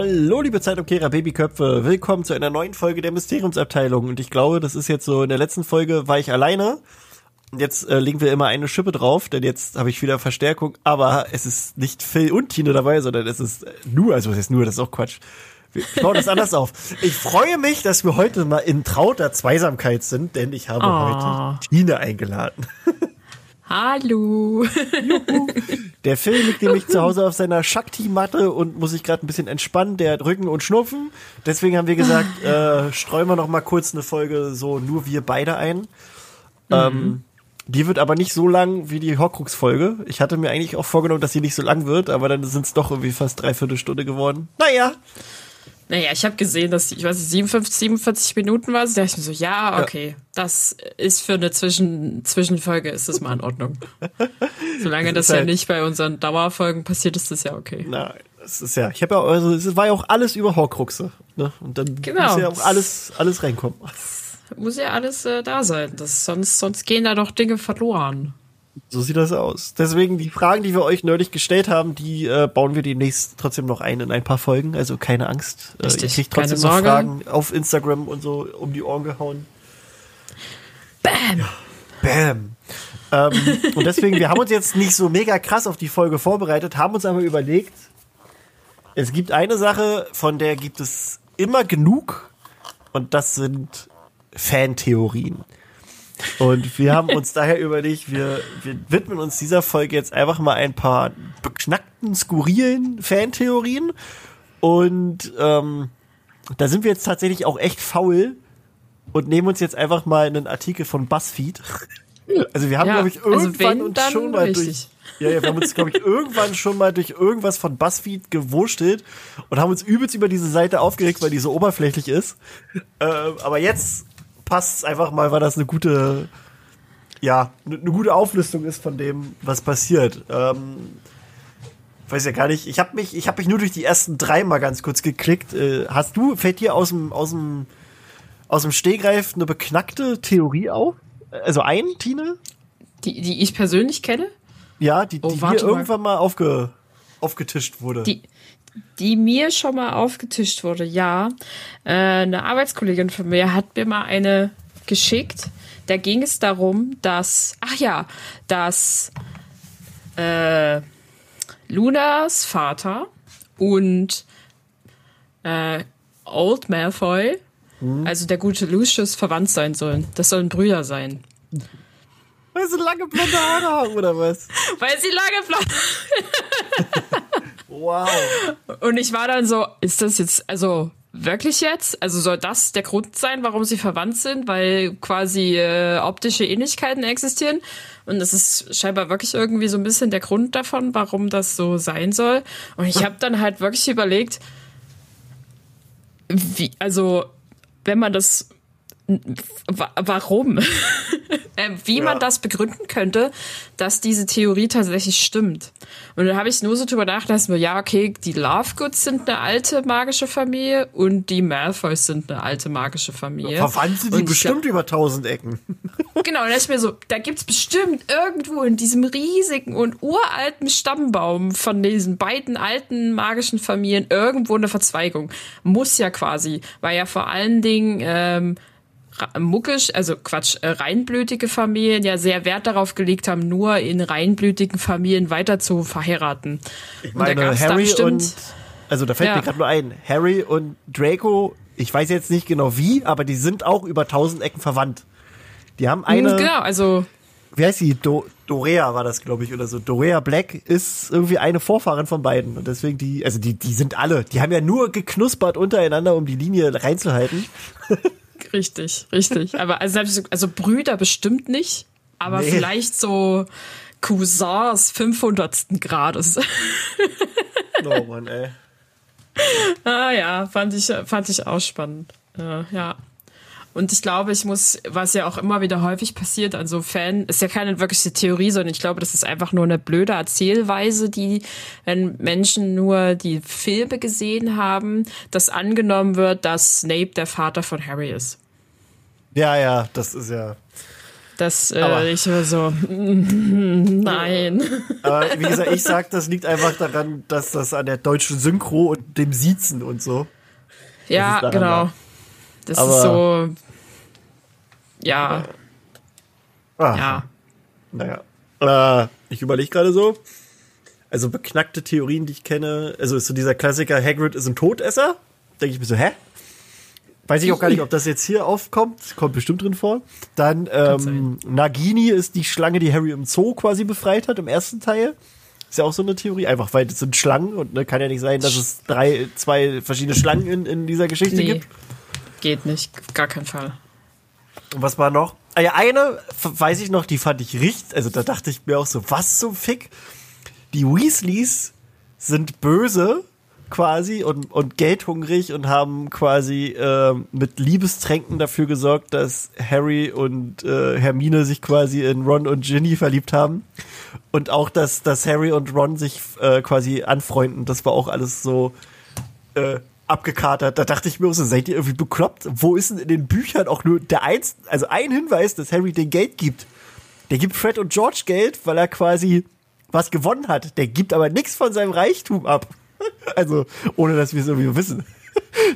Hallo, liebe Zeitumkehrer Babyköpfe. Willkommen zu einer neuen Folge der Mysteriumsabteilung. Und ich glaube, das ist jetzt so, in der letzten Folge war ich alleine. Und jetzt äh, legen wir immer eine Schippe drauf, denn jetzt habe ich wieder Verstärkung. Aber es ist nicht Phil und Tine dabei, sondern es ist nur, also was ist nur, das ist auch Quatsch. Wir bauen das anders auf. Ich freue mich, dass wir heute mal in trauter Zweisamkeit sind, denn ich habe Oh. heute Tine eingeladen. Hallo. Der Phil liegt nämlich zu Hause auf seiner Shakti-Matte und muss sich gerade ein bisschen entspannen. Der hat Rücken und Schnupfen. Deswegen haben wir gesagt, äh, streuen wir noch mal kurz eine Folge so nur wir beide ein. Ähm, die wird aber nicht so lang wie die Horcrux-Folge. Ich hatte mir eigentlich auch vorgenommen, dass sie nicht so lang wird, aber dann sind es doch irgendwie fast dreiviertel Stunde geworden. Naja, Naja, ich habe gesehen, dass die, ich weiß nicht, 57, 47 Minuten war. Da dachte ich mir so, ja, okay, das ist für eine Zwischen Zwischenfolge ist das mal in Ordnung. Solange das, ist ja halt- nicht bei unseren Dauerfolgen passiert, ist das ja okay. nein, das ist ja, ich habe ja, also es war ja auch alles über Horcruxe. Ne? Und dann Genau. muss ja auch alles, alles reinkommen. Muss ja alles äh, da sein. Das, sonst, sonst gehen da doch Dinge verloren. So sieht das aus. Deswegen die Fragen, die wir euch neulich gestellt haben, die äh, bauen wir demnächst trotzdem noch ein in ein paar Folgen. Also keine Angst. Äh, ihr Richtig, kriegt keine trotzdem noch. Fragen auf Instagram und so um die Ohren gehauen. Bam! Bam. ähm, und deswegen, wir haben uns jetzt nicht so mega krass auf die Folge vorbereitet, haben uns aber überlegt, es gibt eine Sache, von der gibt es immer genug und das sind Fantheorien. Und wir haben uns daher überlegt, wir, wir widmen uns dieser Folge jetzt einfach mal ein paar beknackten, skurrilen Fantheorien. Und ähm, da sind wir jetzt tatsächlich auch echt faul und nehmen uns jetzt einfach mal einen Artikel von BuzzFeed. Also wir haben, Ja, glaube ich, also irgendwann wenn, uns schon mal richtig. durch. Ja, ja, wir haben uns, glaube ich, irgendwann schon mal durch irgendwas von BuzzFeed gewurschtelt und haben uns übelst über diese Seite aufgeregt, weil die so oberflächlich ist. Ähm, aber jetzt passt es einfach mal, weil das eine gute, ja, eine eine gute Auflistung ist von dem, was passiert. Ähm, weiß ja gar nicht. Ich habe mich, ich habe mich nur durch die ersten drei mal ganz kurz geklickt. Äh, hast du, fällt dir aus dem, aus dem, aus dem Stehgreif eine beknackte Theorie auf? Also ein, Tine? Die, die ich persönlich kenne, Ja, die, Oh, die mir warte mal. irgendwann mal aufge, aufgetischt wurde. die, die mir schon mal aufgetischt wurde, ja. Äh, eine Arbeitskollegin von mir hat mir mal eine geschickt. Da ging es darum, dass, ach ja, dass äh, Lunas Vater und äh, Old Malfoy, also der gute Lucius, verwandt sein sollen. Das sollen Brüder sein. Weil sie lange blonde Haare haben, oder was? Weil sie lange bleiben. Wow. Und ich war dann so, ist das jetzt, also wirklich jetzt? Also soll das der Grund sein, warum sie verwandt sind, weil quasi äh, optische Ähnlichkeiten existieren? Und das ist scheinbar wirklich irgendwie so ein bisschen der Grund davon, warum das so sein soll. Und ich habe dann halt wirklich überlegt, wie, also wenn man das, wa warum? äh, wie Ja. man das begründen könnte, dass diese Theorie tatsächlich stimmt. Und dann habe ich nur so drüber nachgedacht, dass mir, ja, okay, die Lovegoods sind eine alte magische Familie und die Malfoys sind eine alte magische Familie. Verwandt sind die Und bestimmt über tausend Ecken. Genau, und da ist mir so, da gibt's bestimmt irgendwo in diesem riesigen und uralten Stammbaum von diesen beiden alten magischen Familien irgendwo eine Verzweigung. Muss ja quasi, weil ja vor allen Dingen ähm, muckisch, also Quatsch, äh, reinblütige Familien ja sehr Wert darauf gelegt haben, nur in reinblütigen Familien weiter zu verheiraten. Ich Und meine, da Harry bestimmt- und, also da fällt Ja. mir gerade nur ein, Harry und Draco, ich weiß jetzt nicht genau wie, aber die sind auch über tausend Ecken verwandt. Die haben eine, genau, also wie heißt die? Do, Dorea war das, glaube ich, oder so. Dorea Black ist irgendwie eine Vorfahrin von beiden. Und deswegen die, also die, die sind alle, die haben ja nur geknuspert untereinander, um die Linie reinzuhalten. Richtig, richtig. Aber also, selbst- also Brüder bestimmt nicht, aber Nee. vielleicht so Cousins 500. Grades. Oh Mann, ey. ah ja, fand ich, fand ich auch spannend. Ja. Und ich glaube, ich muss, was ja auch immer wieder häufig passiert an so Fan, ist ja keine wirkliche Theorie, sondern ich glaube, das ist einfach nur eine blöde Erzählweise, die, wenn Menschen nur die Filme gesehen haben, dass angenommen wird, dass Snape der Vater von Harry ist. Ja, ja, das ist ja. Das, äh, ich war so, nein. Aber wie gesagt, ich sag, das liegt einfach daran, dass das an der deutschen Synchro und dem Siezen und so. Ja, genau. War. Das aber, ist so, ja. Ah, ja. Naja. Äh, ich überlege gerade so. Also beknackte Theorien, die ich kenne. Also ist so dieser Klassiker, Hagrid ist ein Todesser. Denke ich mir so, hä? Weiß ich auch gar nicht, ob das jetzt hier aufkommt. Kommt bestimmt drin vor. Dann ähm, Nagini ist die Schlange, die Harry im Zoo quasi befreit hat im ersten Teil. Ist ja auch so eine Theorie, einfach weil das sind Schlangen und ne, kann ja nicht sein, dass es drei, zwei verschiedene Schlangen in, in dieser Geschichte nee, gibt. Geht nicht, gar kein Fall. Und was war noch? Ah eine weiß ich noch, die fand ich richtig, also da dachte ich mir auch so, was zum Fick? Die Weasleys sind böse quasi und, und geldhungrig und haben quasi äh, mit Liebestränken dafür gesorgt, dass Harry und äh, Hermine sich quasi in Ron und Ginny verliebt haben. Und auch, dass, dass Harry und Ron sich äh, quasi anfreunden. Das war auch alles so äh, abgekatert. Da dachte ich mir so, seid ihr irgendwie bekloppt? Wo ist denn in den Büchern auch nur der eins, also ein Hinweis, dass Harry den Geld gibt? Der gibt Fred und George Geld, weil er quasi was gewonnen hat. Der gibt aber nichts von seinem Reichtum ab. Also, ohne dass wir es irgendwie wissen.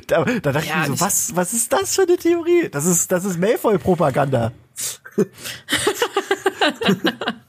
Da, da dachte ja, ich mir so, was, was ist das für eine Theorie? Das ist, das ist Malfoy-Propaganda.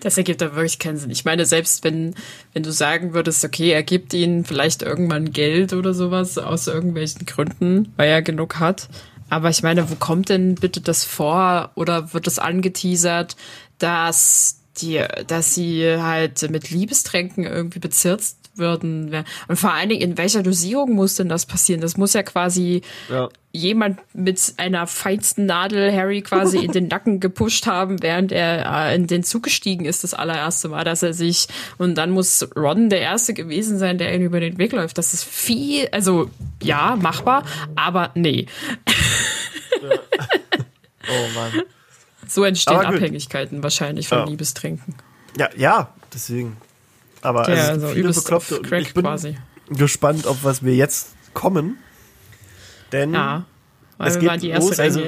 Das ergibt da wirklich keinen Sinn. Ich meine, selbst wenn, wenn du sagen würdest, okay, er gibt ihnen vielleicht irgendwann Geld oder sowas aus irgendwelchen Gründen, weil er genug hat. Aber ich meine, wo kommt denn bitte das vor oder wird es angeteasert, dass die, dass sie halt mit Liebestränken irgendwie bezirzt würden. Und vor allen Dingen, in welcher Dosierung muss denn das passieren? Das muss ja quasi ja. jemand mit einer feinsten Nadel Harry quasi in den Nacken gepusht haben, während er äh, in den Zug gestiegen ist, das allererste Mal, dass er sich, und dann muss Ron der Erste gewesen sein, der ihn über den Weg läuft. Das ist viel, also ja, machbar, aber nee. Ja. Oh Mann. So entstehen Abhängigkeiten wahrscheinlich von ja. Liebestrinken. Ja, ja, deswegen. Aber ja, also, also viele Bekloppte. Und ich bin quasi. gespannt, auf was wir jetzt kommen. Denn ja, es geht die erste los. Also,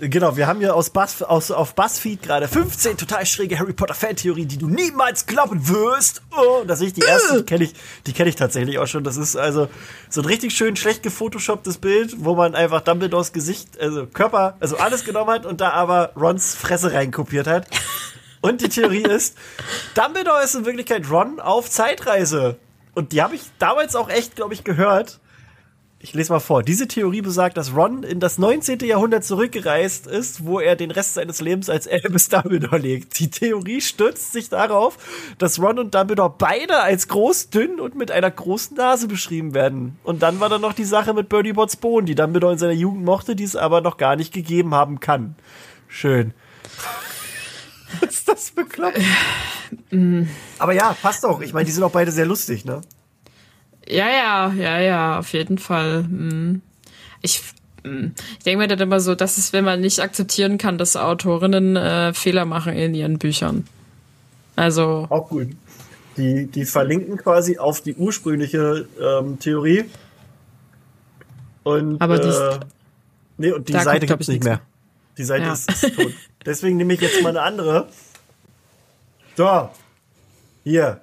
genau, wir haben ja aus, Buzz, aus auf Buzzfeed gerade 15 total schräge Harry Potter Fan-Theorien, die du niemals glauben wirst. Oh, das ist die erste, die kenne ich, die kenne ich tatsächlich auch schon. Das ist also so ein richtig schön schlecht gefotoshopptes Bild, wo man einfach Dumbledores Gesicht, also Körper, also alles genommen hat und da aber Rons Fresse reinkopiert hat. Und die Theorie ist, Dumbledore ist in Wirklichkeit Ron auf Zeitreise. Und die habe ich damals auch echt, glaube ich, gehört. Ich lese mal vor. Diese Theorie besagt, dass Ron in das 19. Jahrhundert zurückgereist ist, wo er den Rest seines Lebens als Albus Dumbledore legt. Die Theorie stützt sich darauf, dass Ron und Dumbledore beide als groß, dünn und mit einer großen Nase beschrieben werden. Und dann war da noch die Sache mit Birdie Bots Bohnen, die Dumbledore in seiner Jugend mochte, die es aber noch gar nicht gegeben haben kann. Schön. ist das bekloppt? Aber ja, passt doch. Ich meine, die sind auch beide sehr lustig, ne? Ja, ja, ja, ja, auf jeden Fall. Hm. Ich, hm. ich denke mir dann immer so, das ist, wenn man nicht akzeptieren kann, dass Autorinnen äh, Fehler machen in ihren Büchern. Also. Auch gut. Die, die verlinken quasi auf die ursprüngliche ähm, Theorie. Und, Aber die, äh, nee, und die Seite gibt es nicht mehr. Die Seite ja. ist, ist tot. Deswegen nehme ich jetzt mal eine andere. So. Hier.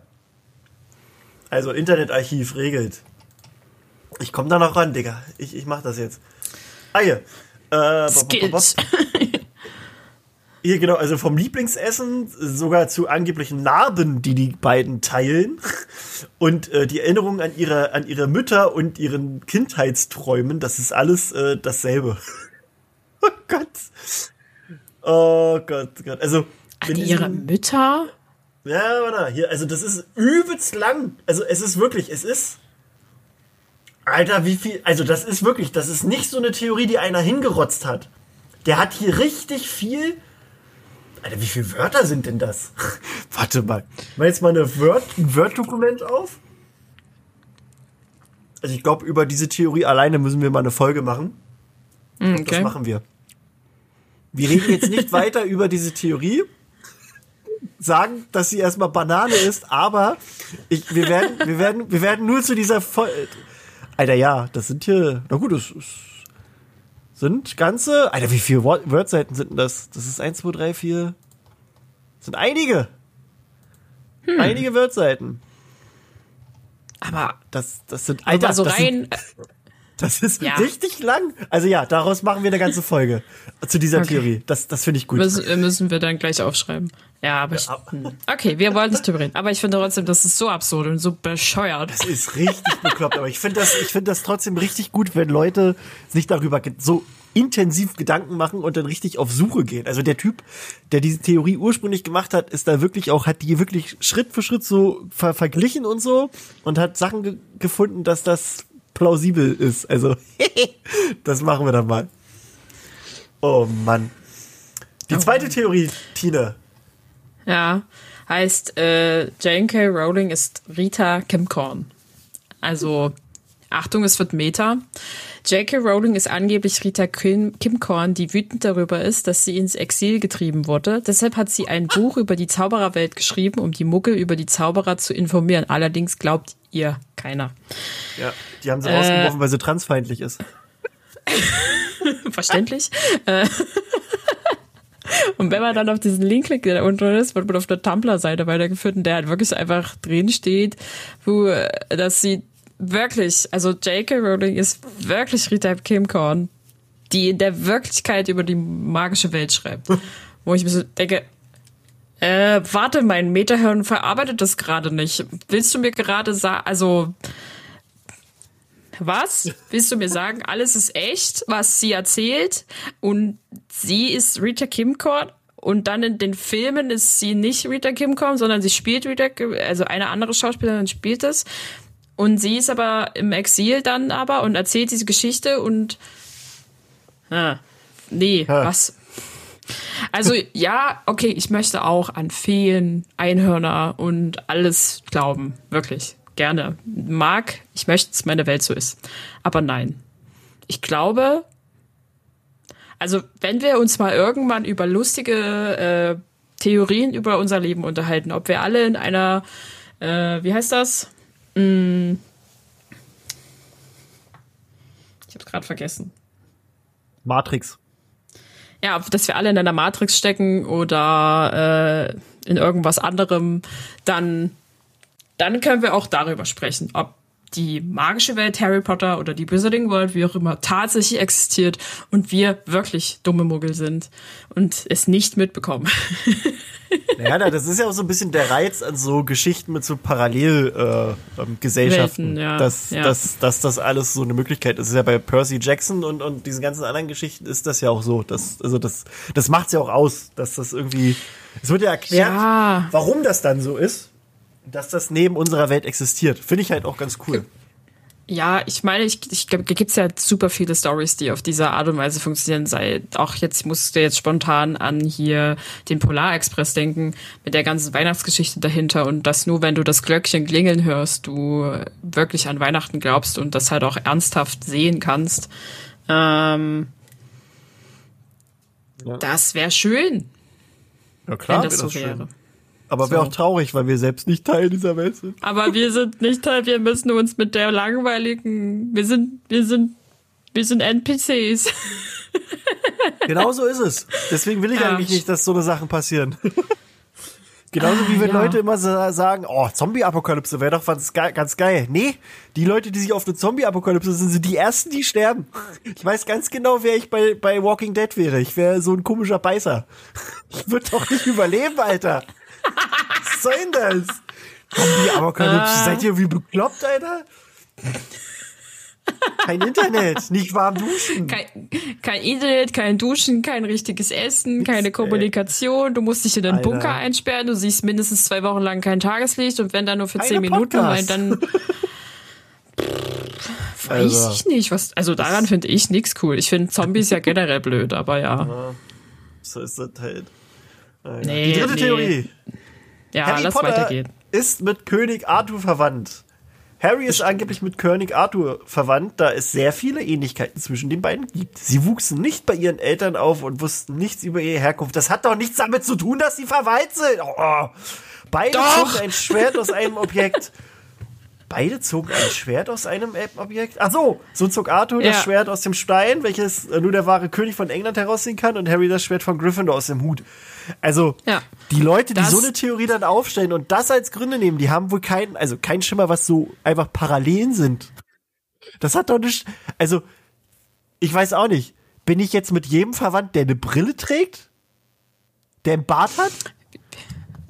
Also Internetarchiv regelt. Ich komme da noch ran, Digga. Ich, ich mach das jetzt. Ah, hier. Äh, Skills. Hier, genau, also vom Lieblingsessen sogar zu angeblichen Narben, die die beiden teilen. Und äh, die Erinnerung an ihre, an ihre Mütter und ihren Kindheitsträumen, das ist alles äh, dasselbe. oh Gott. Oh Gott, Gott. Also. An ihre Mütter? Ja, warte, hier, also das ist übelst lang. Also es ist wirklich, es ist. Alter, wie viel. Also das ist wirklich, das ist nicht so eine Theorie, die einer hingerotzt hat. Der hat hier richtig viel. Alter, wie viele Wörter sind denn das? Warte mal. Mal jetzt mal eine Word, ein Word-Dokument auf. Also ich glaube, über diese Theorie alleine müssen wir mal eine Folge machen. Okay. Das machen wir. Wir reden jetzt nicht weiter über diese Theorie, sagen, dass sie erstmal Banane ist, aber ich, wir werden, wir werden, wir werden nur zu dieser Fol Alter, ja, das sind hier, na gut, das ist sind ganze, Alter, wie viele Word- Wordseiten sind denn das? Das ist 1, 2, 3, 4, sind einige. Hm. Einige Wordseiten. Aber Das, das sind, Alter, also das, sind, rein, das ist Ja. richtig lang. Also ja, daraus machen wir eine ganze Folge zu dieser Okay. Theorie. Das, das finde ich gut. müssen, müssen wir dann gleich aufschreiben. Ja, aber ich, hm. okay, wir wollen nicht drüber reden. Aber ich finde trotzdem, das ist so absurd und so bescheuert. Das ist richtig bekloppt, aber ich finde das, ich finde das trotzdem richtig gut, wenn Leute sich darüber so intensiv Gedanken machen und dann richtig auf Suche gehen. Also der Typ, der diese Theorie ursprünglich gemacht hat, ist da wirklich auch, hat die wirklich Schritt für Schritt so ver verglichen und so und hat Sachen ge gefunden, dass das plausibel ist. Also, das machen wir dann mal. Oh Mann. Die zweite Theorie, Tine. Ja, heißt, äh, Jane K. Rowling ist Rita Kimcorn. Also, Achtung, es wird Meta. J.K. Rowling ist angeblich Rita Kim, Kimcorn, die wütend darüber ist, dass sie ins Exil getrieben wurde. Deshalb hat sie ein Buch über die Zaubererwelt geschrieben, um die Muggel über die Zauberer zu informieren. Allerdings glaubt ihr keiner. Ja, die haben sie rausgeworfen, weil sie transfeindlich ist. Verständlich. Äh, Und wenn man dann auf diesen Link klickt, der da unten ist, wird man auf der Tumblr-Seite weitergeführt und der halt wirklich einfach drin steht, wo, äh, dass sie wirklich, also J.K. Rowling ist wirklich Rita Kimcorn, die in der Wirklichkeit über die magische Welt schreibt. Wo ich mir so denke, äh, warte, mein Metahirn verarbeitet das gerade nicht. Willst du mir gerade sagen, also, was? Willst du mir sagen, alles ist echt, was sie erzählt? Und sie ist Rita Kimcorn? Und dann in den Filmen ist sie nicht Rita Kimcorn, sondern sie spielt Rita, Kim- also eine andere Schauspielerin spielt es. Und sie ist aber im Exil dann aber und erzählt diese Geschichte und, ah, nee, was? Also ja, okay, ich möchte auch an Feen, Einhörner und alles glauben, wirklich gerne. Mag, ich möchte, dass meine Welt so ist. Aber nein. Ich glaube, also wenn wir uns mal irgendwann über lustige äh, Theorien über unser Leben unterhalten, ob wir alle in einer, äh, wie heißt das? Ich habe gerade vergessen. Matrix. Ja, dass wir alle in einer Matrix stecken oder äh, in irgendwas anderem, dann, dann können wir auch darüber sprechen, ob die magische Welt Harry Potter oder die Wizarding World, wie auch immer, tatsächlich existiert und wir wirklich dumme Muggel sind und es nicht mitbekommen. Ja, na, das ist ja auch so ein bisschen der Reiz an so Geschichten mit so Parallelgesellschaften, äh, ähm, ja, dass, ja. Dass, dass das alles so eine Möglichkeit ist. Das ist ja bei Percy Jackson und, und diesen ganzen anderen Geschichten ist das ja auch so. Das, also das, das macht's ja auch aus, dass das irgendwie, es wird ja erklärt, Ja. warum das dann so ist, dass das neben unserer Welt existiert. Finde ich halt auch ganz cool. Ja, ich meine, ich, ich glaube, da gibt's ja super viele Stories, die auf diese Art und Weise funktionieren. Sei auch jetzt musst du jetzt spontan an hier den Polarexpress denken mit der ganzen Weihnachtsgeschichte dahinter und dass nur wenn du das Glöckchen klingeln hörst, du wirklich an Weihnachten glaubst und das halt auch ernsthaft sehen kannst. Ähm, Ja. Das wäre schön, Ja, wenn klar, das wär so das schön. Aber wäre So. auch traurig, weil wir selbst nicht Teil dieser Welt sind. Aber wir sind nicht Teil, wir müssen uns mit der langweiligen, wir sind, wir sind, wir sind NPCs. Genau so ist es. Deswegen will ich Ja. eigentlich nicht, dass so eine Sachen passieren. Genauso wie wenn ja. Leute immer sa- sagen, oh, Zombie-Apokalypse wäre doch ganz geil, ganz geil. Nee, die Leute, die sich auf eine Zombie-Apokalypse sind, sind die ersten, die sterben. Ich weiß ganz genau, wer ich bei, bei Walking Dead wäre. Ich wäre so ein komischer Beißer. Ich würde doch nicht überleben, Alter. Was soll denn das? Zombie-Apokalypse, seid ihr wie bekloppt, Alter? Kein Internet, nicht warm duschen. Kein, kein Internet, kein Duschen, kein richtiges Essen, keine Kommunikation. Du musst dich in den Alter. Bunker einsperren. Du siehst mindestens zwei Wochen lang kein Tageslicht und wenn dann nur für zehn Minuten, Podcasts. dann weiß Also. ich nicht. Was, also daran finde ich nichts cool. Ich finde Zombies ja generell blöd, aber ja. So ist das halt. Naja. Nee, Die dritte nee. Theorie. Ja, Harry lass Potter weitergehen. ist mit König Arthur verwandt. Harry ist angeblich mit König Arthur verwandt, da es sehr viele Ähnlichkeiten zwischen den beiden gibt. Sie wuchsen nicht bei ihren Eltern auf und wussten nichts über ihre Herkunft. Das hat doch nichts damit zu tun, dass sie verwandt sind. Oh. Beide zogen ein Schwert aus einem Objekt. Beide zogen ein Schwert aus einem Objekt. Ach so, so zog Arthur ja. das Schwert aus dem Stein, welches äh, nur der wahre König von England herausziehen kann, und Harry das Schwert von Gryffindor aus dem Hut. Also, ja. die Leute, die das so eine Theorie dann aufstellen und das als Gründe nehmen, die haben wohl keinen, also keinen Schimmer, was so einfach Parallelen sind. Das hat doch nicht, also, ich weiß auch nicht. Bin ich jetzt mit jedem verwandt, der eine Brille trägt? Der einen Bart hat?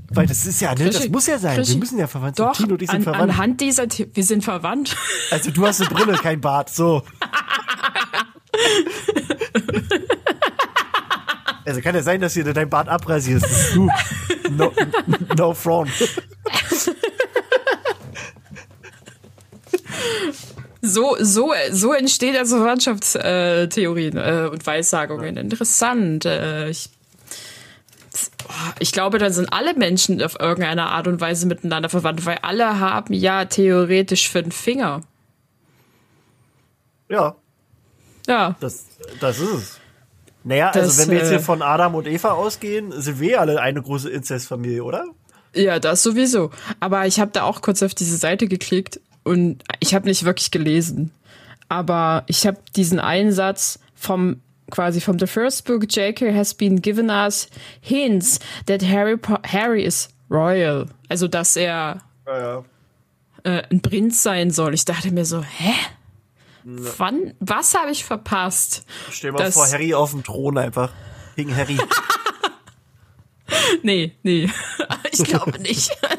Weil das ist ja, ne, das muss ja sein. Wir müssen ja verwandt sein. Doch, Tino und ich sind an, verwandt. Anhand dieser, The wir sind verwandt. Also du hast eine Brille, kein Bart, so. Also kann ja sein, dass du dein Bart abrasierst. Du. No, no front. So, so, so entsteht also Verwandtschaftstheorien äh, und Weissagungen. Interessant. Äh, ich ich glaube, dann sind alle Menschen auf irgendeine Art und Weise miteinander verwandt, weil alle haben ja theoretisch fünf Finger. Ja. Ja. Das, das ist es. Naja, also das, also wenn wir jetzt hier äh, von Adam und Eva ausgehen, sind wir alle eine große Inzestfamilie, oder? Ja, das sowieso. Aber ich habe da auch kurz auf diese Seite geklickt und ich habe nicht wirklich gelesen. Aber ich habe diesen Einsatz vom quasi from the first book, J.K. has been given us hints that Harry, Harry is royal. Also, dass er ja, ja. Äh, ein Prinz sein soll. Ich dachte mir so, hä? Ja. Wann, was habe ich verpasst? Stell mal vor, Harry auf dem Thron einfach. Gegen Harry. nee, nee. ich glaube nicht.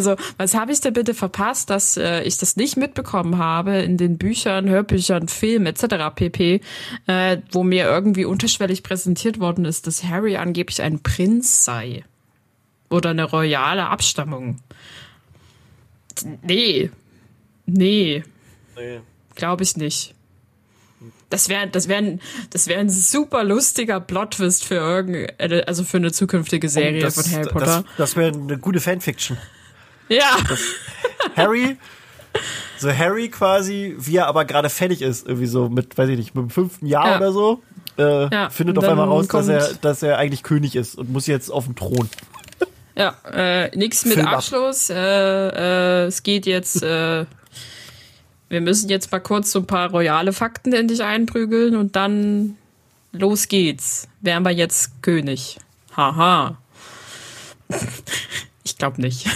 so, was habe ich denn bitte verpasst, dass äh, ich das nicht mitbekommen habe in den Büchern, Hörbüchern, Filmen etc. pp, äh, wo mir irgendwie unterschwellig präsentiert worden ist, dass Harry angeblich ein Prinz sei. Oder eine royale Abstammung. Nee. Nee. Nee. Glaube ich nicht. Das wäre das wär, das wär ein super lustiger Plot-Twist für irgendeine, also für eine zukünftige Serie das, von Harry Potter. Das, das wäre eine gute Fanfiction. Ja. Das, Harry, so Harry quasi, wie er aber gerade fertig ist, irgendwie so mit, weiß ich nicht, mit dem fünften Jahr ja. oder so, äh, ja, findet auf einmal raus, dass er, dass er eigentlich König ist und muss jetzt auf den Thron. Ja, äh, nix mit Film Abschluss. Äh, äh, es geht jetzt äh, wir müssen jetzt mal kurz so ein paar royale Fakten in dich einprügeln und dann los geht's. Wären wir jetzt König. Haha. Ich glaube nicht.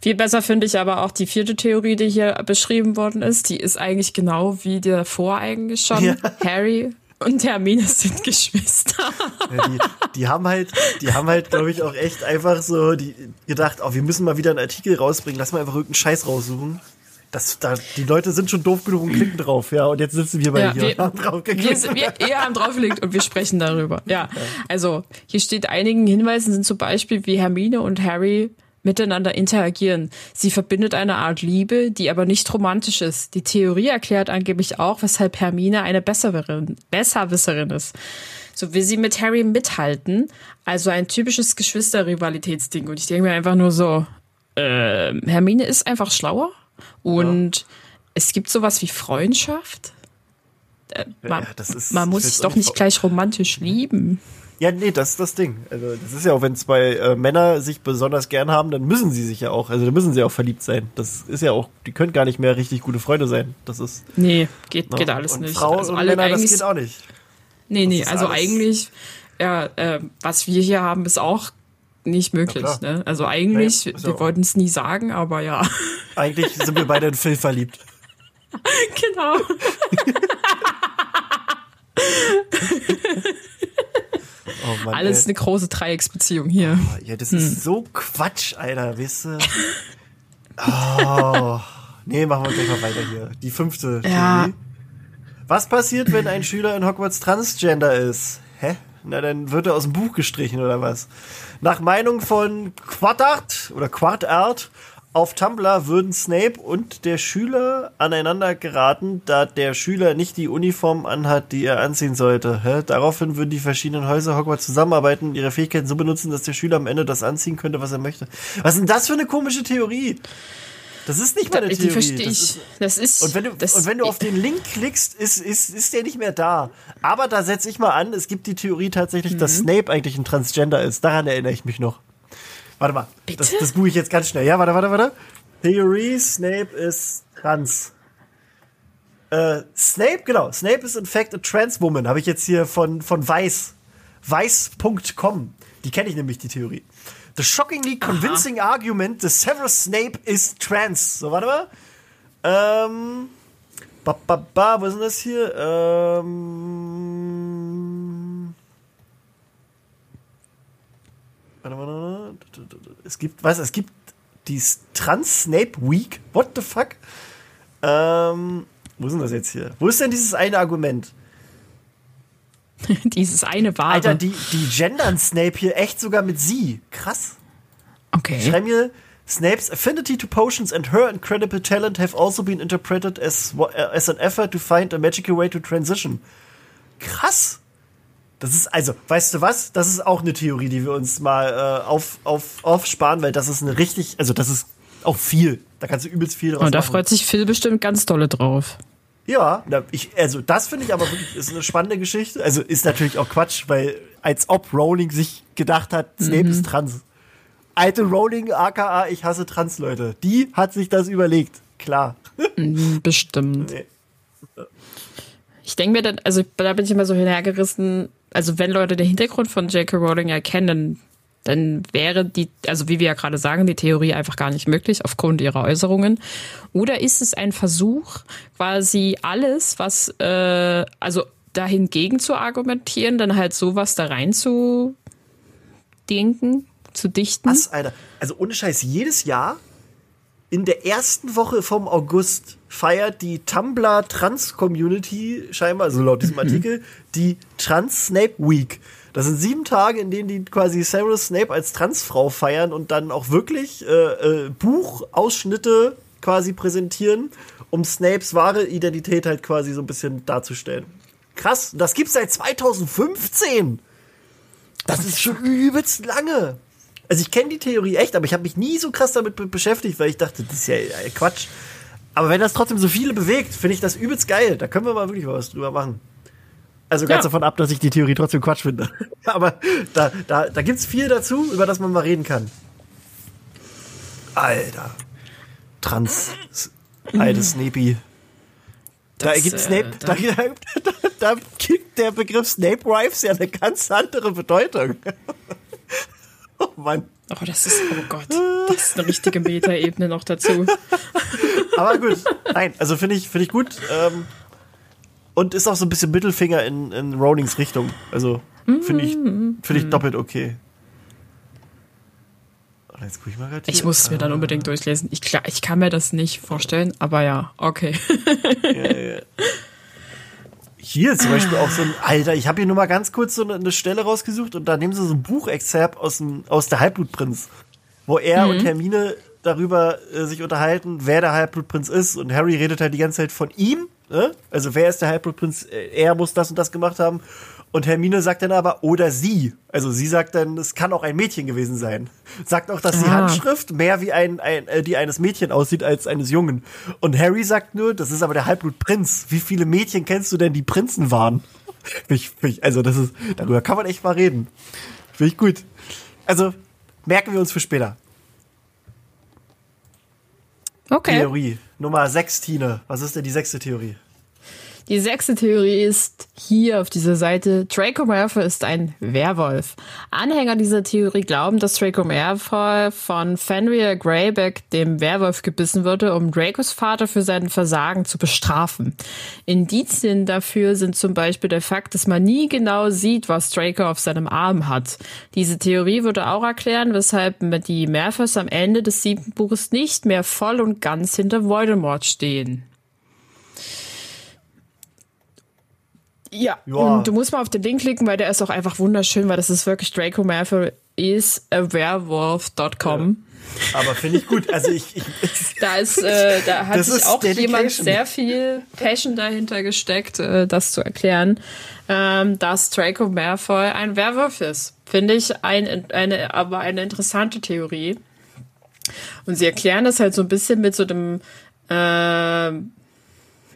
Viel besser finde ich aber auch die vierte Theorie, die hier beschrieben worden ist. Die ist eigentlich genau wie der vor eigentlich schon. Ja. Harry und Hermine sind Geschwister. Ja, die, die, haben halt, die haben halt, glaube ich, auch echt einfach so die, gedacht, oh, wir müssen mal wieder einen Artikel rausbringen, lass mal einfach irgendeinen Scheiß raussuchen. Das, da, die Leute sind schon doof genug und klicken drauf, ja. Und jetzt sitzen wir bei ja, hier wir, und haben drauf geklickt. Wir, wir, wir haben draufgelegt und wir sprechen darüber. Ja. ja. Also, hier steht einigen Hinweisen sind zum Beispiel, wie Hermine und Harry miteinander interagieren. Sie verbindet eine Art Liebe, die aber nicht romantisch ist. Die Theorie erklärt angeblich auch, weshalb Hermine eine Besserwisserin, Besserwisserin ist. So will sie mit Harry mithalten. Also ein typisches Geschwisterrivalitätsding. Und ich denke mir einfach nur so, äh, Hermine ist einfach schlauer. Und ja. es gibt sowas wie Freundschaft. Äh, man, ja, ist, man muss es doch nicht gleich romantisch lieben. Ja, nee, das ist das Ding. Also, das ist ja auch, wenn zwei äh, Männer sich besonders gern haben, dann müssen sie sich ja auch, also dann müssen sie auch verliebt sein. Das ist ja auch, die können gar nicht mehr richtig gute Freunde sein. Das ist. Nee, geht, na, geht alles und nicht. Frauen also und Männer, das geht auch nicht. Nee, nee, also eigentlich, ja, äh, was wir hier haben, ist auch nicht möglich. Ne? Also eigentlich, nee, wir wollten es nie sagen, aber ja. Eigentlich sind wir beide in Phil verliebt. genau. Oh Mann, Alles ey. eine große Dreiecksbeziehung hier. Oh, ja, das hm. ist so Quatsch, Alter, weißt du? Oh. nee, machen wir gleich mal weiter hier. Die fünfte ja. Theorie. Was passiert, wenn ein Schüler in Hogwarts Transgender ist? Hä? Na, dann wird er aus dem Buch gestrichen oder was? Nach Meinung von Quadart oder Quadart auf Tumblr würden Snape und der Schüler aneinander geraten, da der Schüler nicht die Uniform anhat, die er anziehen sollte. Hä? Daraufhin würden die verschiedenen Häuser Hogwarts zusammenarbeiten und ihre Fähigkeiten so benutzen, dass der Schüler am Ende das anziehen könnte, was er möchte. Was ist denn das für eine komische Theorie? Das ist nicht meine Theorie. Die verstehe ich. Das ist, und wenn du, das und wenn du auf den Link klickst, ist, ist, ist der nicht mehr da. Aber da setze ich mal an, es gibt die Theorie tatsächlich, mhm. dass Snape eigentlich ein Transgender ist. Daran erinnere ich mich noch. Warte mal. Bitte? Das, das google ich jetzt ganz schnell. Ja, warte, warte, warte. Theory, Snape ist trans. Äh, Snape, genau. Snape is in fact a trans woman. Habe ich jetzt hier von, von Weiß. Weiß.com. Die kenne ich nämlich, die Theorie. The shockingly convincing Aha. argument that Severus Snape is trans. So, warte mal. Ähm. Ba, ba, ba, wo ist denn das hier? Ähm. Warte, warte, Es gibt, was, es gibt die Trans Snape Week. What the fuck? Ähm, wo ist denn das jetzt hier? Wo ist denn dieses eine Argument? dieses eine Wahre. Alter, die, die gendern Snape hier echt sogar mit sie. Krass. Okay. Schreib mir, Snape's affinity to potions and her incredible talent have also been interpreted as, as an effort to find a magical way to transition. Krass. Das ist, also, weißt du was? Das ist auch eine Theorie, die wir uns mal äh, auf, auf, aufsparen, weil das ist eine richtig, also das ist auch viel. Da kannst du übelst viel draus Und da machen. freut sich Phil bestimmt ganz dolle drauf. Ja, ich, also das finde ich aber wirklich ist eine spannende Geschichte. Also ist natürlich auch Quatsch, weil als ob Rowling sich gedacht hat, Snape mhm. ist trans. Alte Rowling, aka ich hasse Trans-Leute. Die hat sich das überlegt. Klar. Mhm, bestimmt. Nee. Ich denke mir dann, also da bin ich immer so hinhergerissen, also wenn Leute den Hintergrund von J.K. Rowling erkennen, dann wäre die, also wie wir ja gerade sagen, die Theorie einfach gar nicht möglich aufgrund ihrer Äußerungen. Oder ist es ein Versuch, quasi alles, was, äh, also dahingegen zu argumentieren, dann halt sowas da rein zu denken, zu dichten? Was, Alter? Also ohne Scheiß, jedes Jahr in der ersten Woche vom August feiert die Tumblr Trans Community scheinbar, also laut diesem Artikel, die Trans Snape Week. Das sind sieben Tage, in denen die quasi Severus Snape als Transfrau feiern und dann auch wirklich äh, äh, Buchausschnitte quasi präsentieren, um Snapes wahre Identität halt quasi so ein bisschen darzustellen. Krass, das gibt's seit 2015. Das ist schon übelst lange. Also ich kenne die Theorie echt, aber ich habe mich nie so krass damit beschäftigt, weil ich dachte, das ist ja Quatsch. Aber wenn das trotzdem so viele bewegt, finde ich das übelst geil. Da können wir mal wirklich was drüber machen. Also ganz ja. davon ab, dass ich die Theorie trotzdem Quatsch finde. aber da, da, da gibt es viel dazu, über das man mal reden kann. Alter. Trans. Alte Snappy. Da das, gibt Snape, äh, da, da, da, gibt der Begriff Snape Wives ja eine ganz andere Bedeutung. Oh Mann. Oh, das ist, oh Gott, das ist eine richtige Metaebene noch dazu. Aber gut, nein, also finde ich, finde ich gut. Ähm, und ist auch so ein bisschen Mittelfinger in, in Rowlings Richtung. Also finde ich, finde ich doppelt okay. Jetzt guck ich mal Ich muss es mir dann unbedingt durchlesen. Ich, klar, ich kann mir das nicht vorstellen, aber ja, okay. ja, ja. Hier zum Beispiel auch so ein, Alter, ich habe hier nur mal ganz kurz so eine, Stelle rausgesucht und da nehmen sie so ein Buchexerpt aus, dem, aus der Halbblutprinz, wo er mhm. und Hermine darüber äh, sich unterhalten, wer der Halbblutprinz ist und Harry redet halt die ganze Zeit von ihm, ne? also wer ist der Halbblutprinz, äh, er muss das und das gemacht haben und Hermine sagt dann aber, oder sie. Also sie sagt dann, es kann auch ein Mädchen gewesen sein. Sagt auch, dass die ah. Handschrift mehr wie ein, ein äh, die eines Mädchen aussieht als eines Jungen. Und Harry sagt nur, das ist aber der Halbblutprinz. Wie viele Mädchen kennst du denn, die Prinzen waren? ich, ich, also das ist, darüber kann man echt mal reden. Finde ich gut. Also merken wir uns für später. Okay. Theorie Nummer 6, Tine. Was ist denn die sechste Theorie? Die sechste Theorie ist hier auf dieser Seite, Draco Malfoy ist ein Werwolf. Anhänger dieser Theorie glauben, dass Draco Malfoy von Fenrir Greyback, dem Werwolf, gebissen wurde, um Dracos Vater für sein Versagen zu bestrafen. Indizien dafür sind zum Beispiel der Fakt, dass man nie genau sieht, was Draco auf seinem Arm hat. Diese Theorie würde auch erklären, weshalb die Malfoys am Ende des siebten Buches nicht mehr voll und ganz hinter Voldemort stehen. Ja, ja, und du musst mal auf den Link klicken, weil der ist auch einfach wunderschön, weil das ist wirklich Draco Malfoy is a werewolf.com. Ja. Aber finde ich gut. Also ich, ich da ist, äh, da hat sich auch Dedication. jemand sehr viel Passion dahinter gesteckt, äh, das zu erklären, ähm, dass Draco Malfoy ein Werwolf ist. Finde ich ein, eine, aber eine interessante Theorie. Und sie erklären das halt so ein bisschen mit so dem äh,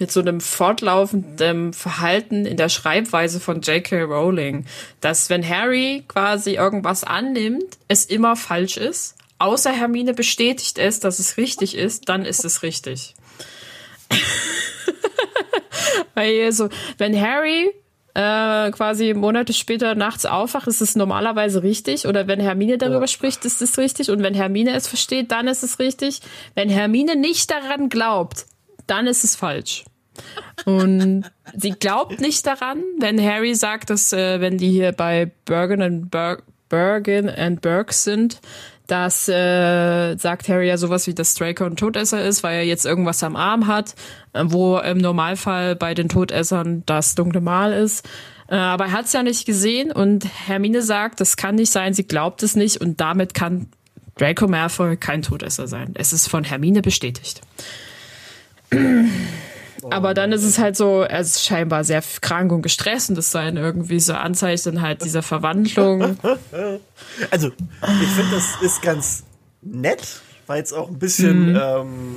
mit so einem fortlaufenden Verhalten in der Schreibweise von J.K. Rowling, dass wenn Harry quasi irgendwas annimmt, es immer falsch ist, außer Hermine bestätigt es, dass es richtig ist, dann ist es richtig. Weil so, wenn Harry äh, quasi Monate später nachts aufwacht, ist es normalerweise richtig. Oder wenn Hermine darüber ja. spricht, ist es richtig. Und wenn Hermine es versteht, dann ist es richtig. Wenn Hermine nicht daran glaubt, dann ist es falsch. Und sie glaubt nicht daran, wenn Harry sagt, dass äh, wenn die hier bei Bergen and Berg, Bergen and Berg sind, dass äh, sagt Harry ja sowas wie, dass Draco ein Todesser ist, weil er jetzt irgendwas am Arm hat, äh, wo im Normalfall bei den Todessern das dunkle Mal ist. Äh, aber er hat es ja nicht gesehen und Hermine sagt, das kann nicht sein, sie glaubt es nicht und damit kann Draco Malfoy kein Todesser sein. Es ist von Hermine bestätigt. Aber dann ist es halt so, er ist scheinbar sehr krank und gestresst und das seien irgendwie so Anzeichen halt dieser Verwandlung. Also, ich finde, das ist ganz nett, weil es auch ein bisschen. Mhm. Ähm,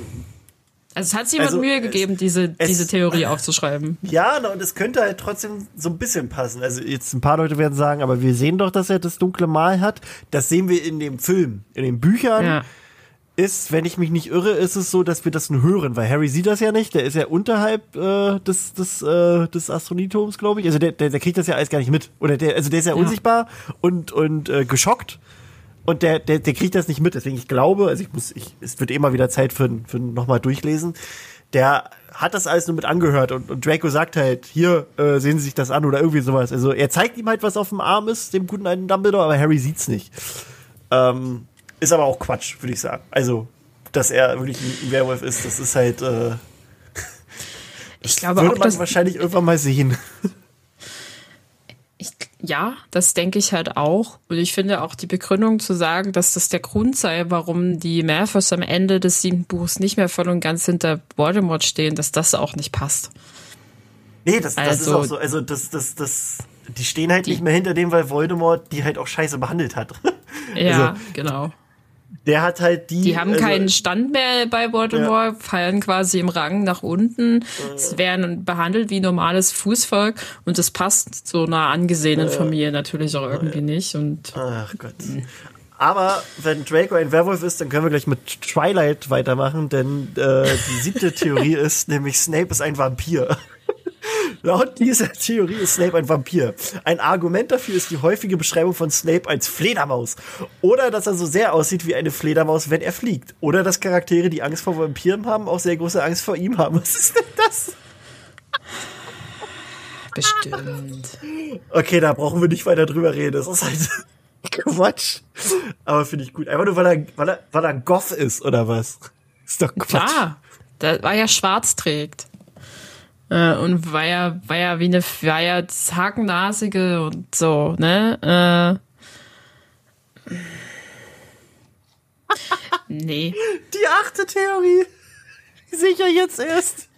also, es hat sich jemand also, Mühe gegeben, diese, es, diese Theorie aufzuschreiben. Ja, und es könnte halt trotzdem so ein bisschen passen. Also, jetzt ein paar Leute werden sagen, aber wir sehen doch, dass er das dunkle Mal hat. Das sehen wir in dem Film, in den Büchern. Ja ist, wenn ich mich nicht irre, ist es so, dass wir das nur hören, weil Harry sieht das ja nicht, der ist ja unterhalb äh, des, des, äh, des Astronitums, glaube ich. Also der, der, der kriegt das ja alles gar nicht mit. Oder der, also der ist ja, ja. unsichtbar und, und äh, geschockt. Und der, der, der kriegt das nicht mit. Deswegen, ich glaube, also ich muss, ich, es wird immer wieder Zeit für, für nochmal durchlesen. Der hat das alles nur mit angehört und, und Draco sagt halt, hier, äh, sehen Sie sich das an oder irgendwie sowas. Also er zeigt ihm halt, was auf dem Arm ist, dem guten alten Dumbledore, aber Harry sieht's nicht. Ähm, ist aber auch Quatsch, würde ich sagen. Also, dass er wirklich ein Werwolf ist, das ist halt. Äh, ich glaube würde auch, man wahrscheinlich irgendwann mal sehen. Ich, ja, das denke ich halt auch. Und ich finde auch die Begründung zu sagen, dass das der Grund sei, warum die Malfoys am Ende des siebten Buchs nicht mehr voll und ganz hinter Voldemort stehen, dass das auch nicht passt. Nee, das, das also, ist auch so. Also, das, das, das, die stehen halt die, nicht mehr hinter dem, weil Voldemort die halt auch scheiße behandelt hat. Ja, also, genau der hat halt die. Die haben also, keinen Stand mehr bei Baltimore, ja. fallen quasi im Rang nach unten, äh, werden behandelt wie normales Fußvolk und das passt so einer angesehenen äh, Familie natürlich auch irgendwie nicht. Und, ach Gott. Mh. Aber wenn Draco ein Werwolf ist, dann können wir gleich mit Twilight weitermachen, denn äh, die siebte Theorie ist nämlich Snape ist ein Vampir. Laut dieser Theorie ist Snape ein Vampir. Ein Argument dafür ist die häufige Beschreibung von Snape als Fledermaus. Oder dass er so sehr aussieht wie eine Fledermaus, wenn er fliegt. Oder dass Charaktere, die Angst vor Vampiren haben, auch sehr große Angst vor ihm haben. Was ist denn das? Bestimmt. Okay, da brauchen wir nicht weiter drüber reden. Das ist halt Quatsch. Aber finde ich gut. Einfach nur, weil er, weil er, weil er Goth ist, oder was? Ist doch Quatsch. Klar. weil er schwarz trägt. Äh, und war ja, war ja wie eine, war ja das Hakennasige und so, ne? Äh, nee. Die achte Theorie. Sicher jetzt erst.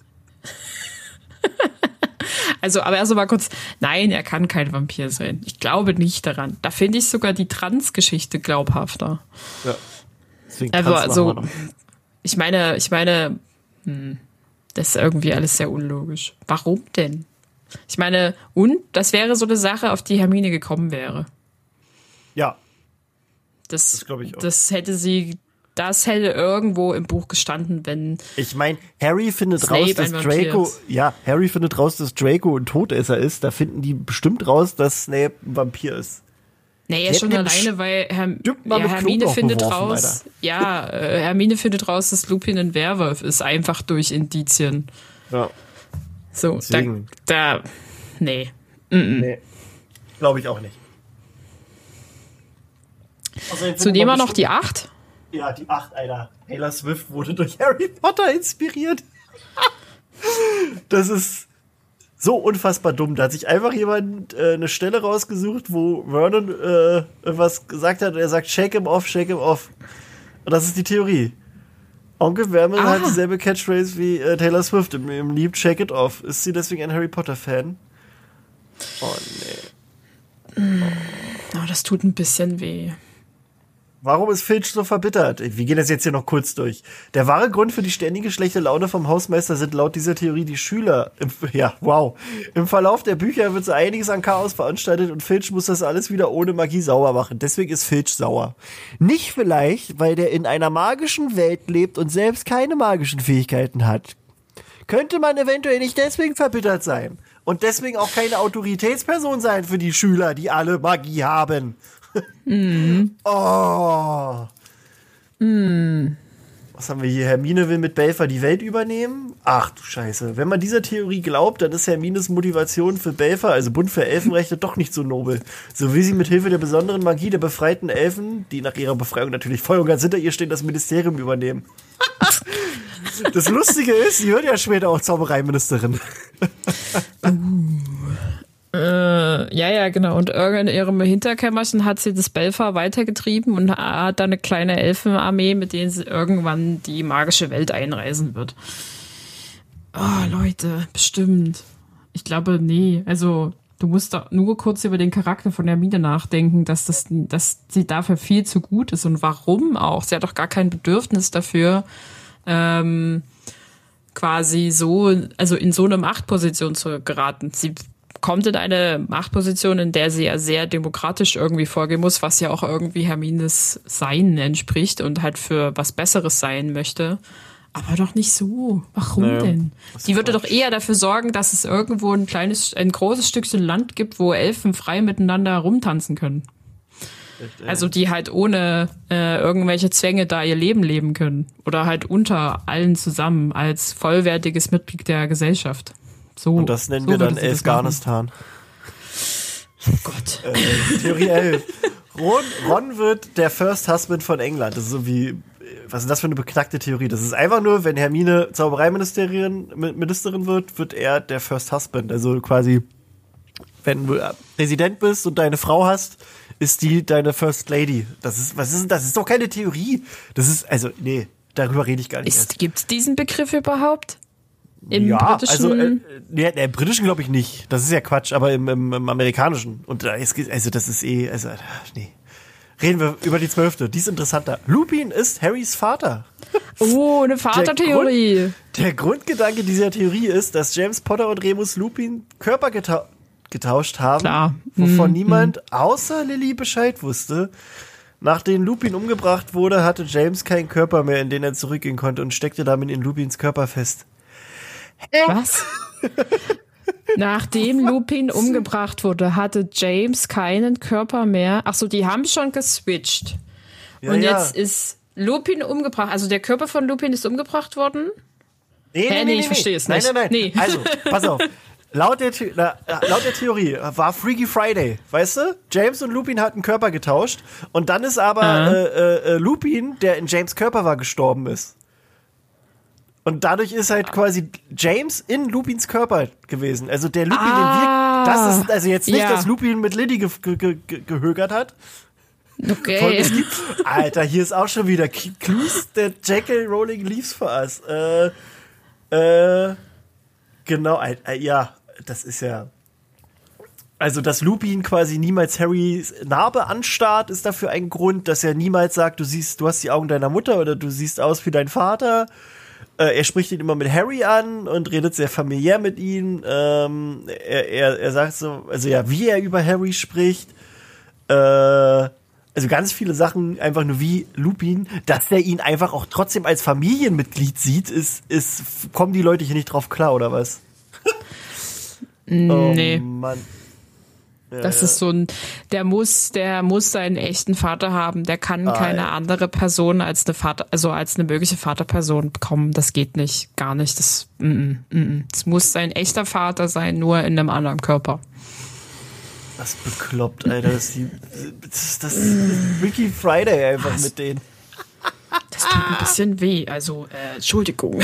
Also, aber erst mal kurz, nein, er kann kein Vampir sein. Ich glaube nicht daran. Da finde ich sogar die Trans-Geschichte glaubhafter. Ja. Deswegen also, also ich meine, ich meine, hm, das ist irgendwie alles sehr unlogisch. Warum denn? Ich meine, und das wäre so eine Sache, auf die Hermine gekommen wäre. Ja. Das, das glaube ich auch. Das hätte sie, das hätte irgendwo im Buch gestanden, wenn. Ich meine, Harry findet Snape raus, dass Draco, ja, Harry findet raus, dass Draco ein Todesser ist. Da finden die bestimmt raus, dass Snape ein Vampir ist. Naja, schon alleine, weil Herr, ja, Hermine findet raus, Alter. ja, äh, Hermine findet raus, dass Lupin ein Werwolf ist, einfach durch Indizien. Ja. So, Deswegen. da, da, nee. Mm -mm. Nee. Glaube ich auch nicht. Zudem auch noch die 8. Ja, die 8, Alter. Taylor Swift wurde durch Harry Potter inspiriert. das ist, so unfassbar dumm. Da hat sich einfach jemand äh, eine Stelle rausgesucht, wo Vernon äh, was gesagt hat und er sagt, shake him off, shake him off. Und das ist die Theorie. Onkel Vernon ah. hat dieselbe Catchphrase wie äh, Taylor Swift im, im Lied Shake It Off. Ist sie deswegen ein Harry Potter-Fan? Oh, nee. Oh. oh, das tut ein bisschen weh. Warum ist Filch so verbittert? Wir gehen das jetzt hier noch kurz durch. Der wahre Grund für die ständige schlechte Laune vom Hausmeister sind laut dieser Theorie die Schüler. Im, ja, wow. Im Verlauf der Bücher wird so einiges an Chaos veranstaltet und Filch muss das alles wieder ohne Magie sauer machen. Deswegen ist Filch sauer. Nicht vielleicht, weil der in einer magischen Welt lebt und selbst keine magischen Fähigkeiten hat. Könnte man eventuell nicht deswegen verbittert sein. Und deswegen auch keine Autoritätsperson sein für die Schüler, die alle Magie haben. Mhm. oh. Mhm. Was haben wir hier? Hermine will mit Belfer die Welt übernehmen? Ach du Scheiße. Wenn man dieser Theorie glaubt, dann ist Hermines Motivation für Belfer, also Bund für Elfenrechte, doch nicht so nobel. So will sie mit Hilfe der besonderen Magie der befreiten Elfen, die nach ihrer Befreiung natürlich voll und ganz hinter ihr stehen, das Ministerium übernehmen. das Lustige ist, sie wird ja später auch Zaubereiministerin. uh. Äh, ja, ja, genau. Und in ihrem Hinterkämmerchen hat sie das Belfer weitergetrieben und hat dann eine kleine Elfenarmee, mit denen sie irgendwann die magische Welt einreisen wird. Oh, Leute, bestimmt. Ich glaube, nee. Also, du musst doch nur kurz über den Charakter von Hermine nachdenken, dass, das, dass sie dafür viel zu gut ist und warum auch. Sie hat doch gar kein Bedürfnis dafür, ähm, quasi so, also in so eine Machtposition zu geraten. Sie kommt in eine Machtposition, in der sie ja sehr demokratisch irgendwie vorgehen muss, was ja auch irgendwie Hermines Sein entspricht und halt für was Besseres sein möchte. Aber doch nicht so. Warum naja, denn? Die würde doch eher dafür sorgen, dass es irgendwo ein kleines, ein großes Stückchen Land gibt, wo Elfen frei miteinander rumtanzen können. Also die halt ohne äh, irgendwelche Zwänge da ihr Leben leben können. Oder halt unter allen zusammen als vollwertiges Mitglied der Gesellschaft. So, Und das nennen so wir dann Afghanistan. Oh Gott. Äh, Theorie 11. Ron, Ron wird der First Husband von England. Das ist so wie, was ist das für eine beknackte Theorie? Das ist einfach nur, wenn Hermine Zaubereiministerin Ministerin wird, wird er der First Husband. Also quasi, wenn du Präsident bist und deine Frau hast, ist die deine First Lady. Das ist, was ist denn das? Das ist doch keine Theorie. Das ist, also, nee, darüber rede ich gar nicht. Gibt es diesen Begriff überhaupt? Im ja, britischen? also äh, nee, im britischen glaube ich nicht. Das ist ja Quatsch, aber im, im, im amerikanischen. Und da ist, also das ist eh, also nee. Reden wir über die zwölfte. Die ist interessanter. Lupin ist Harrys Vater. Oh, eine Vatertheorie. Der, Grund, der Grundgedanke dieser Theorie ist, dass James Potter und Remus Lupin Körper getau getauscht haben, Klar. wovon mhm. niemand mhm. außer Lily Bescheid wusste. Nachdem Lupin umgebracht wurde, hatte James keinen Körper mehr, in den er zurückgehen konnte und steckte damit in Lupins Körper fest. Was? Nachdem Lupin umgebracht wurde, hatte James keinen Körper mehr. Ach so, die haben schon geswitcht. Ja, Und ja. jetzt ist Lupin umgebracht. Also der Körper von Lupin ist umgebracht worden? Nee, nee, nee, nee ich nee, verstehe es nicht. Nein, nein, nein. Nee. Also, pass auf. Laut der, na, laut der Theorie war Freaky Friday, weißt du? James und Lupin hatten Körper getauscht und dann ist aber äh, äh, äh, Lupin, der in James Körper war, gestorben ist. Und dadurch ist halt quasi James in Lupins Körper gewesen. Also der Lupin, ah, den wir, das ist also jetzt nicht, ja. dass Lupin mit Liddy ge ge ge gehögert hat. Okay. Gibt, Alter, hier ist auch schon wieder Clues der Jekyll Rolling Leaves for Us. Äh, äh, genau, äh, ja, das ist ja. Also, dass Lupin quasi niemals Harrys Narbe anstarrt, ist dafür ein Grund, dass er niemals sagt, du siehst, du hast die Augen deiner Mutter oder du siehst aus wie dein Vater. Äh, er spricht ihn immer mit Harry an und redet sehr familiär mit ihm. Ähm, er, er, er sagt so, also ja, wie er über Harry spricht. Äh, also ganz viele Sachen einfach nur wie Lupin, dass der ihn einfach auch trotzdem als Familienmitglied sieht, ist, ist, kommen die Leute hier nicht drauf klar, oder was? nee. Oh Mann. Das ist so ein, der muss, der muss seinen echten Vater haben. Der kann ah, keine ja. andere Person als eine Vater, also als eine mögliche Vaterperson bekommen. Das geht nicht, gar nicht. Das, mm, mm, mm. Es muss sein echter Vater sein, nur in einem anderen Körper. Das bekloppt, Alter. Das ist, die, das, das ist Ricky Friday einfach Was? mit denen. Das tut ein bisschen weh. Also, äh, Entschuldigung.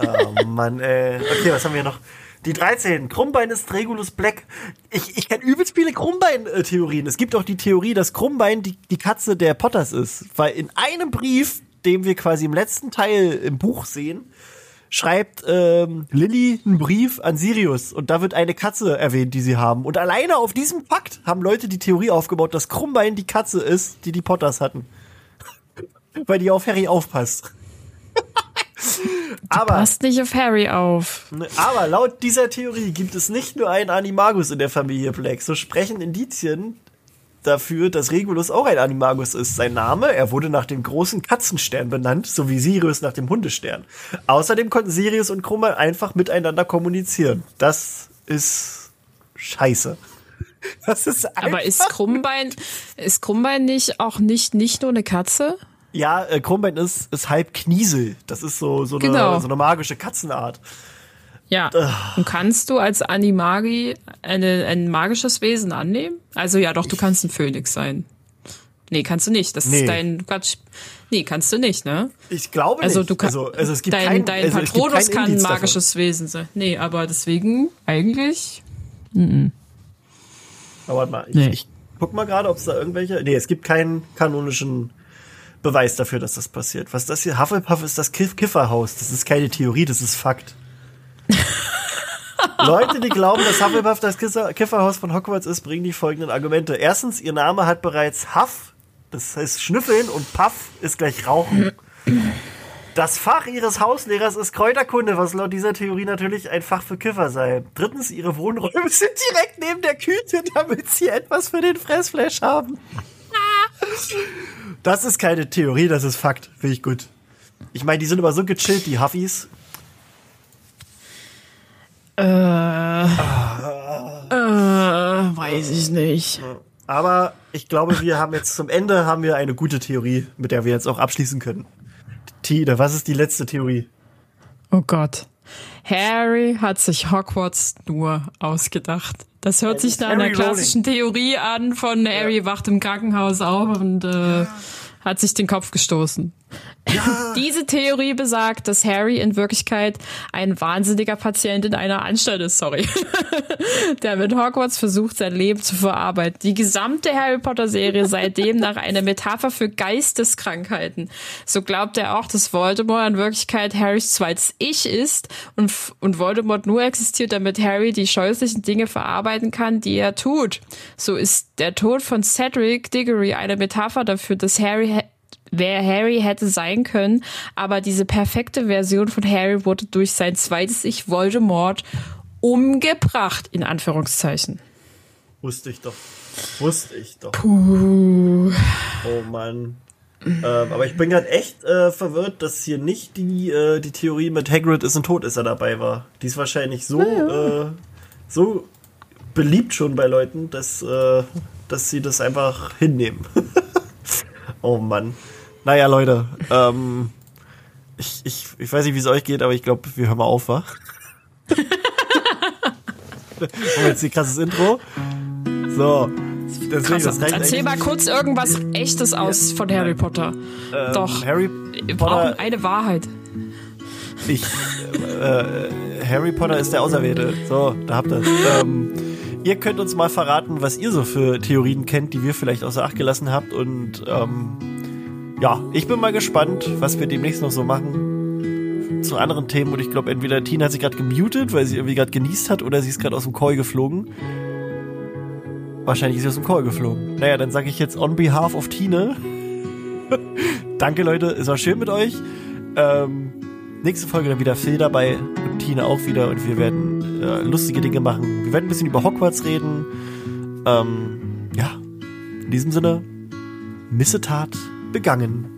Oh Mann, ey. Okay, was haben wir noch? Die 13. Krummbein ist Regulus Black. Ich, ich kenne übelst viele Krummbein-Theorien. Es gibt auch die Theorie, dass Krummbein die, die Katze der Potters ist. Weil in einem Brief, den wir quasi im letzten Teil im Buch sehen, schreibt ähm, Lilly einen Brief an Sirius und da wird eine Katze erwähnt, die sie haben. Und alleine auf diesem Fakt haben Leute die Theorie aufgebaut, dass Krummbein die Katze ist, die die Potters hatten. weil die auf Harry aufpasst. aber, passt nicht auf Harry auf. Aber laut dieser Theorie gibt es nicht nur einen Animagus in der Familie Black. So sprechen Indizien dafür, dass Regulus auch ein Animagus ist. Sein Name, er wurde nach dem großen Katzenstern benannt, so wie Sirius nach dem Hundestern. Außerdem konnten Sirius und Krummel einfach miteinander kommunizieren. Das ist scheiße. Das ist Aber ist Krummbein, ist Krummbein nicht auch nicht, nicht nur eine Katze? Ja, äh, Krummbein ist, ist halb Kniesel. Das ist so, so, genau. eine, so eine magische Katzenart. Ja. Und kannst du als Animagi eine, ein magisches Wesen annehmen? Also ja, doch, du kannst ein Phönix sein. Nee, kannst du nicht. Das nee. ist dein Quatsch. Nee, kannst du nicht, ne? Ich glaube also, nicht. Du kann, also, also es gibt dein, kein, dein also Patronus kann ein magisches davon. Wesen sein. Nee, aber deswegen eigentlich. Mm -mm. Aber warte mal, ich, nee. ich guck mal gerade, ob es da irgendwelche. Nee, es gibt keinen kanonischen Beweis dafür, dass das passiert. Was das hier? Hufflepuff ist das Kiff Kifferhaus. Das ist keine Theorie, das ist Fakt. Leute, die glauben, dass Hufflepuff das Kifferhaus von Hogwarts ist, bringen die folgenden Argumente. Erstens, ihr Name hat bereits Huff, das heißt Schnüffeln, und Puff ist gleich Rauchen. Das Fach ihres Hauslehrers ist Kräuterkunde, was laut dieser Theorie natürlich ein Fach für Kiffer sei. Drittens, ihre Wohnräume sind direkt neben der Küche, damit sie etwas für den Fressflash haben. Das ist keine Theorie, das ist Fakt. Finde ich gut. Ich meine, die sind immer so gechillt, die Huffies. Äh, äh, weiß ich nicht. Aber ich glaube, wir haben jetzt zum Ende haben wir eine gute Theorie, mit der wir jetzt auch abschließen können. Tine, was ist die letzte Theorie? Oh Gott. Harry hat sich Hogwarts nur ausgedacht. Das hört sich nach einer klassischen Rowling. Theorie an von Harry wacht im Krankenhaus auf und äh, hat sich den Kopf gestoßen. Diese Theorie besagt, dass Harry in Wirklichkeit ein wahnsinniger Patient in einer Anstalt ist, sorry. Der mit Hogwarts versucht, sein Leben zu verarbeiten. Die gesamte Harry Potter Serie seitdem nach einer Metapher für Geisteskrankheiten. So glaubt er auch, dass Voldemort in Wirklichkeit Harrys zweites Ich ist und, und Voldemort nur existiert, damit Harry die scheußlichen Dinge verarbeiten kann, die er tut. So ist der Tod von Cedric Diggory eine Metapher dafür, dass Harry wer Harry hätte sein können, aber diese perfekte Version von Harry wurde durch sein zweites Ich Voldemort umgebracht, in Anführungszeichen. Wusste ich doch. Wusste ich doch. Puh. Oh Mann. ähm, aber ich bin gerade echt äh, verwirrt, dass hier nicht die, äh, die Theorie mit Hagrid ist ein Todesser dabei war. Die ist wahrscheinlich so, ja. äh, so beliebt schon bei Leuten, dass, äh, dass sie das einfach hinnehmen. oh Mann. Naja, Leute, ähm, ich, ich, ich weiß nicht, wie es euch geht, aber ich glaube, wir hören mal auf, wa? Und jetzt die krasses Intro. So. Deswegen, Krass, erzähl mal kurz irgendwas Echtes aus von Harry Potter. Ähm, Doch. Harry Wir brauchen eine Wahrheit. Ich, äh, Harry Potter ist der Auserwählte. So, da habt ihr ähm, Ihr könnt uns mal verraten, was ihr so für Theorien kennt, die wir vielleicht außer Acht gelassen habt und ähm, ja, ich bin mal gespannt, was wir demnächst noch so machen zu anderen Themen. Und ich glaube, entweder Tina hat sich gerade gemutet, weil sie irgendwie gerade genießt hat, oder sie ist gerade aus dem Call geflogen. Wahrscheinlich ist sie aus dem Call geflogen. Naja, dann sage ich jetzt on behalf of Tine. Danke, Leute. Es war schön mit euch. Ähm, nächste Folge dann wieder Phil dabei und Tine auch wieder. Und wir werden äh, lustige Dinge machen. Wir werden ein bisschen über Hogwarts reden. Ähm, ja, in diesem Sinne, Missetat begangen.